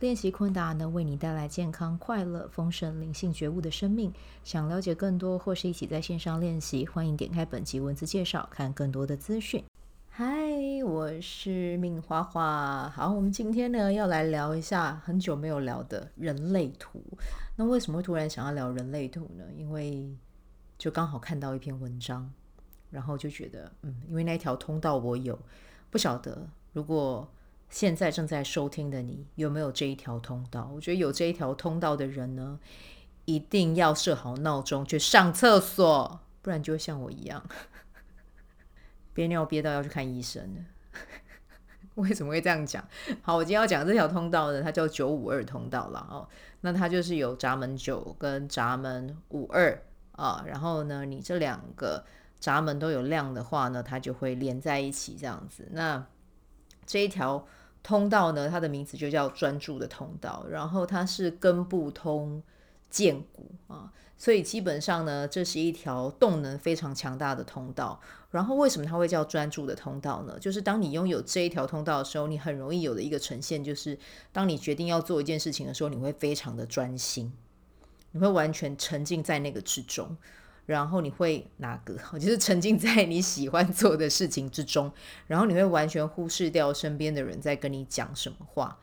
练习昆达能为你带来健康、快乐、丰盛、灵性觉悟的生命。想了解更多或是一起在线上练习，欢迎点开本集文字介绍，看更多的资讯。嗨，我是命花花。好，我们今天呢要来聊一下很久没有聊的人类图。那为什么会突然想要聊人类图呢？因为就刚好看到一篇文章，然后就觉得，嗯，因为那条通道我有，不晓得如果。现在正在收听的你有没有这一条通道？我觉得有这一条通道的人呢，一定要设好闹钟去上厕所，不然就会像我一样 憋尿憋到要去看医生了。为什么会这样讲？好，我今天要讲这条通道呢，它叫九五二通道了哦。那它就是有闸门九跟闸门五二啊，然后呢，你这两个闸门都有亮的话呢，它就会连在一起这样子。那这一条。通道呢，它的名字就叫专注的通道，然后它是根部通荐骨啊，所以基本上呢，这是一条动能非常强大的通道。然后为什么它会叫专注的通道呢？就是当你拥有这一条通道的时候，你很容易有的一个呈现，就是当你决定要做一件事情的时候，你会非常的专心，你会完全沉浸在那个之中。然后你会哪个？就是沉浸在你喜欢做的事情之中，然后你会完全忽视掉身边的人在跟你讲什么话，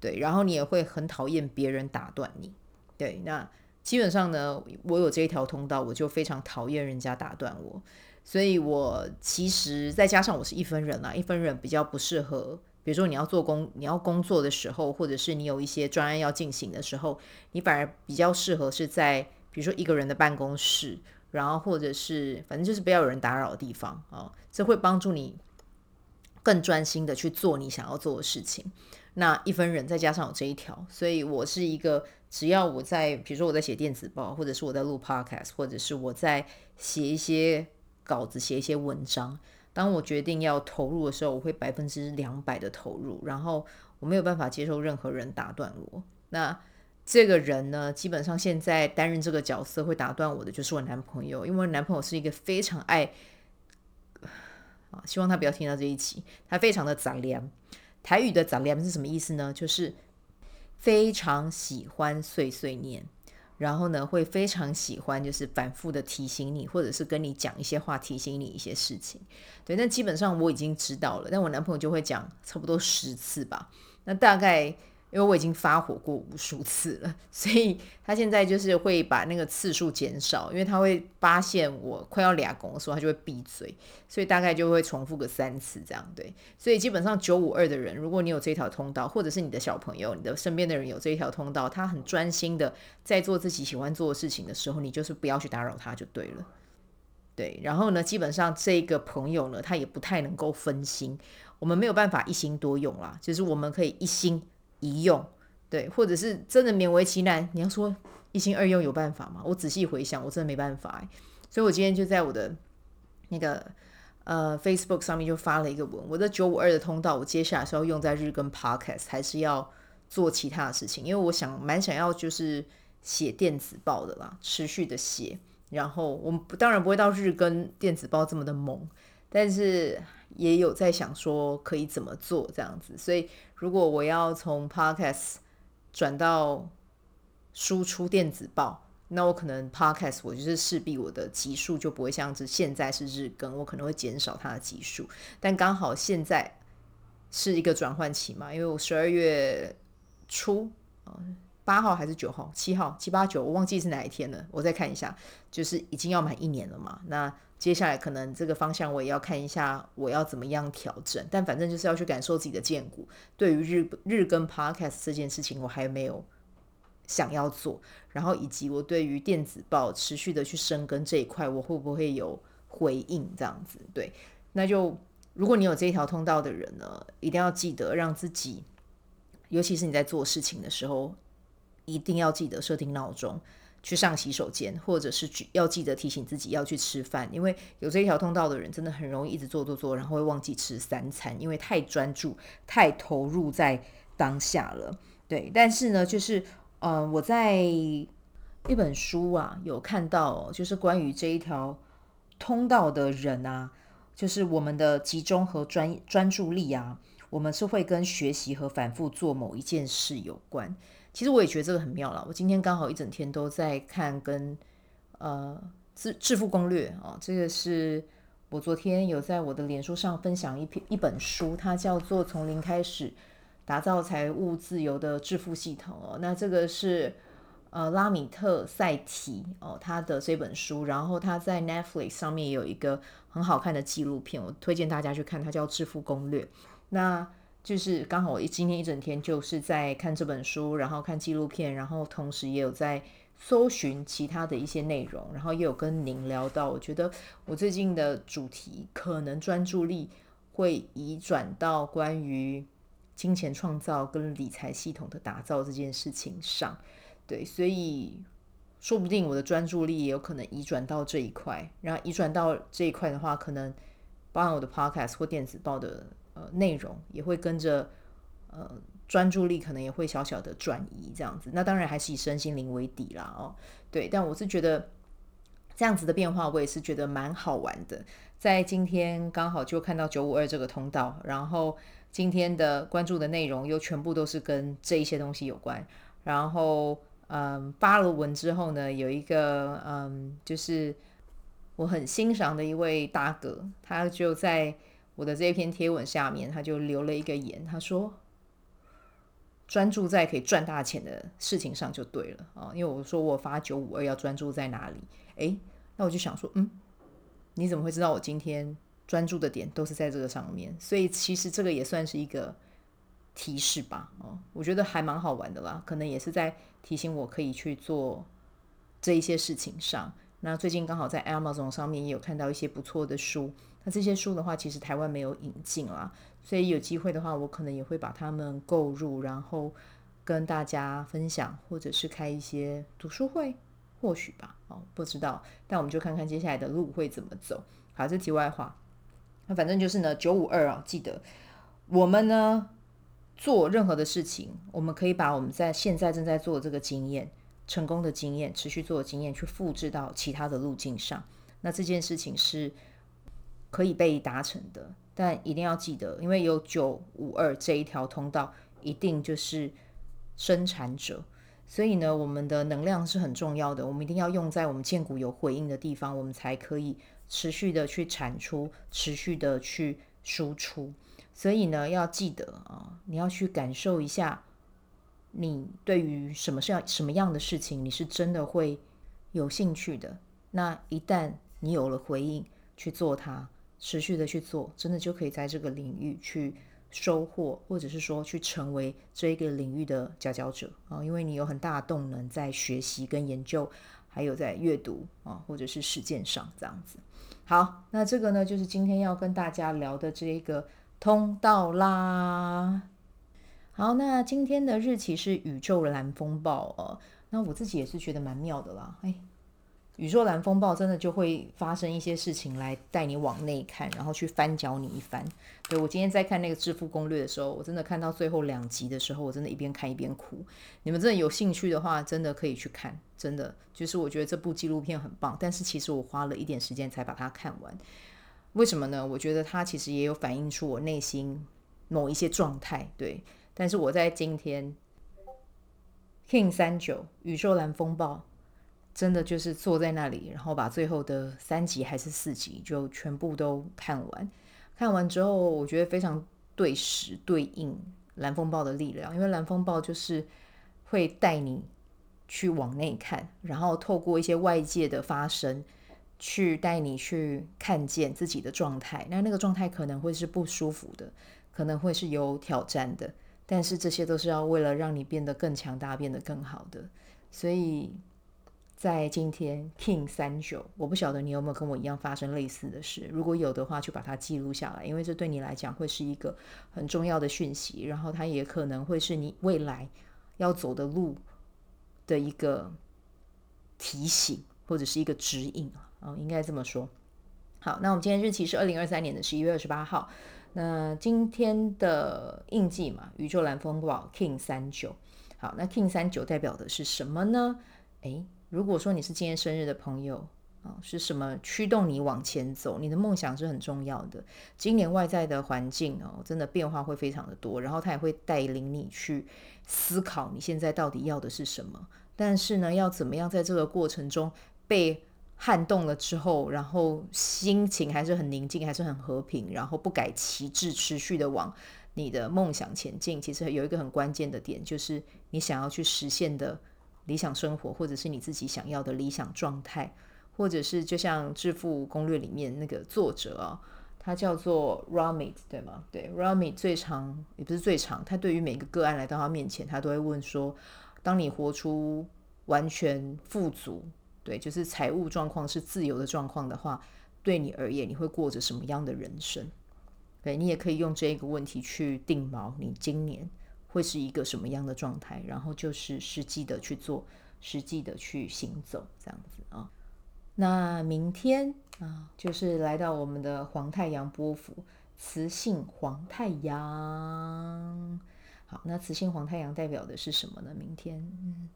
对，然后你也会很讨厌别人打断你，对。那基本上呢，我有这一条通道，我就非常讨厌人家打断我，所以我其实再加上我是一分人啦，一分人比较不适合，比如说你要做工，你要工作的时候，或者是你有一些专案要进行的时候，你反而比较适合是在比如说一个人的办公室。然后，或者是反正就是不要有人打扰的地方、哦，这会帮助你更专心的去做你想要做的事情。那一分人再加上我这一条，所以我是一个只要我在，比如说我在写电子报，或者是我在录 podcast，或者是我在写一些稿子、写一些文章，当我决定要投入的时候，我会百分之两百的投入，然后我没有办法接受任何人打断我。那这个人呢，基本上现在担任这个角色会打断我的，就是我男朋友，因为我男朋友是一个非常爱啊，希望他不要听到这一期，他非常的杂念。台语的杂念是什么意思呢？就是非常喜欢碎碎念，然后呢，会非常喜欢就是反复的提醒你，或者是跟你讲一些话，提醒你一些事情。对，那基本上我已经知道了，但我男朋友就会讲差不多十次吧，那大概。因为我已经发火过无数次了，所以他现在就是会把那个次数减少，因为他会发现我快要俩公的时候，他就会闭嘴，所以大概就会重复个三次这样，对。所以基本上九五二的人，如果你有这条通道，或者是你的小朋友、你的身边的人有这一条通道，他很专心的在做自己喜欢做的事情的时候，你就是不要去打扰他就对了，对。然后呢，基本上这个朋友呢，他也不太能够分心，我们没有办法一心多用啦，就是我们可以一心。一用，对，或者是真的勉为其难。你要说一心二用有办法吗？我仔细回想，我真的没办法。所以我今天就在我的那个呃 Facebook 上面就发了一个文，我的九五二的通道，我接下来是要用在日更 Podcast，还是要做其他的事情？因为我想蛮想要就是写电子报的啦，持续的写。然后我们当然不会到日更电子报这么的猛，但是。也有在想说可以怎么做这样子，所以如果我要从 Podcast 转到输出电子报，那我可能 Podcast 我就是势必我的集数就不会像是现在是日更，我可能会减少它的集数。但刚好现在是一个转换期嘛，因为我十二月初八号还是九号、七号、七八九，我忘记是哪一天了，我再看一下，就是已经要满一年了嘛，那。接下来可能这个方向我也要看一下，我要怎么样调整。但反正就是要去感受自己的荐骨。对于日日更 podcast 这件事情，我还没有想要做。然后以及我对于电子报持续的去深耕这一块，我会不会有回应？这样子，对。那就如果你有这一条通道的人呢，一定要记得让自己，尤其是你在做事情的时候，一定要记得设定闹钟。去上洗手间，或者是要记得提醒自己要去吃饭，因为有这一条通道的人真的很容易一直做做做，然后会忘记吃三餐，因为太专注、太投入在当下了。对，但是呢，就是呃，我在一本书啊有看到，就是关于这一条通道的人啊，就是我们的集中和专专注力啊，我们是会跟学习和反复做某一件事有关。其实我也觉得这个很妙了。我今天刚好一整天都在看跟呃致致富攻略啊，这个是我昨天有在我的脸书上分享一篇一本书，它叫做《从零开始打造财务自由的致富系统》哦。那这个是呃拉米特赛提哦他的这本书，然后他在 Netflix 上面也有一个很好看的纪录片，我推荐大家去看，它叫《致富攻略》。那就是刚好我今天一整天就是在看这本书，然后看纪录片，然后同时也有在搜寻其他的一些内容，然后也有跟您聊到，我觉得我最近的主题可能专注力会移转到关于金钱创造跟理财系统的打造这件事情上，对，所以说不定我的专注力也有可能移转到这一块，然后移转到这一块的话，可能包含我的 podcast 或电子报的。呃，内容也会跟着，呃，专注力可能也会小小的转移这样子。那当然还是以身心灵为底啦，哦，对。但我是觉得这样子的变化，我也是觉得蛮好玩的。在今天刚好就看到九五二这个通道，然后今天的关注的内容又全部都是跟这一些东西有关。然后，嗯，发了文之后呢，有一个嗯，就是我很欣赏的一位大哥，他就在。我的这篇贴文下面，他就留了一个言，他说：“专注在可以赚大钱的事情上就对了啊。”因为我说我发九五二要专注在哪里？诶，那我就想说，嗯，你怎么会知道我今天专注的点都是在这个上面？所以其实这个也算是一个提示吧。哦，我觉得还蛮好玩的啦，可能也是在提醒我可以去做这一些事情上。那最近刚好在 Amazon 上面也有看到一些不错的书。那这些书的话，其实台湾没有引进啦，所以有机会的话，我可能也会把它们购入，然后跟大家分享，或者是开一些读书会，或许吧，哦，不知道。但我们就看看接下来的路会怎么走。好，这题外话。那反正就是呢，九五二啊，记得我们呢做任何的事情，我们可以把我们在现在正在做的这个经验、成功的经验、持续做的经验，去复制到其他的路径上。那这件事情是。可以被达成的，但一定要记得，因为有九五二这一条通道，一定就是生产者，所以呢，我们的能量是很重要的，我们一定要用在我们建骨有回应的地方，我们才可以持续的去产出，持续的去输出。所以呢，要记得啊，你要去感受一下，你对于什么是要什么样的事情，你是真的会有兴趣的。那一旦你有了回应，去做它。持续的去做，真的就可以在这个领域去收获，或者是说去成为这一个领域的佼佼者啊！因为你有很大的动能在学习跟研究，还有在阅读啊，或者是实践上这样子。好，那这个呢，就是今天要跟大家聊的这一个通道啦。好，那今天的日期是宇宙蓝风暴哦。那我自己也是觉得蛮妙的啦，哎。宇宙蓝风暴真的就会发生一些事情来带你往内看，然后去翻搅你一番。对，我今天在看那个致富攻略的时候，我真的看到最后两集的时候，我真的一边看一边哭。你们真的有兴趣的话，真的可以去看。真的，就是我觉得这部纪录片很棒，但是其实我花了一点时间才把它看完。为什么呢？我觉得它其实也有反映出我内心某一些状态。对，但是我在今天 King 三九宇宙蓝风暴。真的就是坐在那里，然后把最后的三集还是四集就全部都看完。看完之后，我觉得非常对时对应蓝风暴的力量，因为蓝风暴就是会带你去往内看，然后透过一些外界的发生，去带你去看见自己的状态。那那个状态可能会是不舒服的，可能会是有挑战的，但是这些都是要为了让你变得更强大，变得更好的。所以。在今天 King 三九，我不晓得你有没有跟我一样发生类似的事。如果有的话，就把它记录下来，因为这对你来讲会是一个很重要的讯息。然后它也可能会是你未来要走的路的一个提醒或者是一个指引啊，哦，应该这么说。好，那我们今天日期是二零二三年的十一月二十八号。那今天的印记嘛，宇宙蓝风暴 King 三九。好，那 King 三九代表的是什么呢？诶，如果说你是今天生日的朋友啊，是什么驱动你往前走？你的梦想是很重要的。今年外在的环境哦，真的变化会非常的多，然后它也会带领你去思考你现在到底要的是什么。但是呢，要怎么样在这个过程中被撼动了之后，然后心情还是很宁静，还是很和平，然后不改旗帜，持续的往你的梦想前进。其实有一个很关键的点，就是你想要去实现的理想生活，或者是你自己想要的理想状态，或者是就像《致富攻略》里面那个作者啊，他叫做 Ramit，对吗？对，Ramit 最长也不是最长，他对于每个个案来到他面前，他都会问说。当你活出完全富足，对，就是财务状况是自由的状况的话，对你而言，你会过着什么样的人生？对，你也可以用这个问题去定锚，你今年会是一个什么样的状态？然后就是实际的去做，实际的去行走，这样子啊。那明天啊，就是来到我们的黄太阳波幅，雌性黄太阳。好，那雌性黄太阳代表的是什么呢？明天，嗯，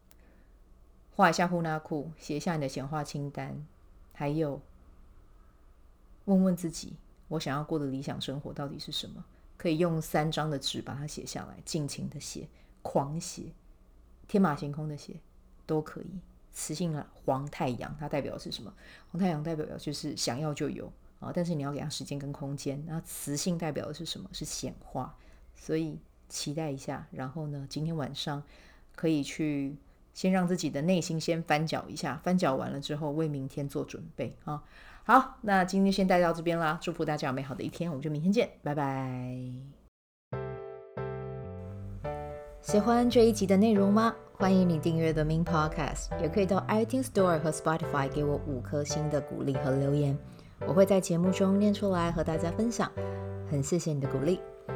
画一下呼纳库，写一下你的显化清单，还有问问自己，我想要过的理想生活到底是什么？可以用三张的纸把它写下来，尽情的写，狂写，天马行空的写都可以。磁性黄太阳，它代表的是什么？黄太阳代表的就是想要就有啊，但是你要给它时间跟空间。那磁性代表的是什么？是显化，所以。期待一下，然后呢，今天晚上可以去先让自己的内心先翻搅一下，翻搅完了之后为明天做准备啊。好，那今天先带到这边啦，祝福大家有美好的一天，我们就明天见，拜拜。喜欢这一集的内容吗？欢迎你订阅 The Min Podcast，也可以到 iTunes Store 和 Spotify 给我五颗星的鼓励和留言，我会在节目中念出来和大家分享。很谢谢你的鼓励。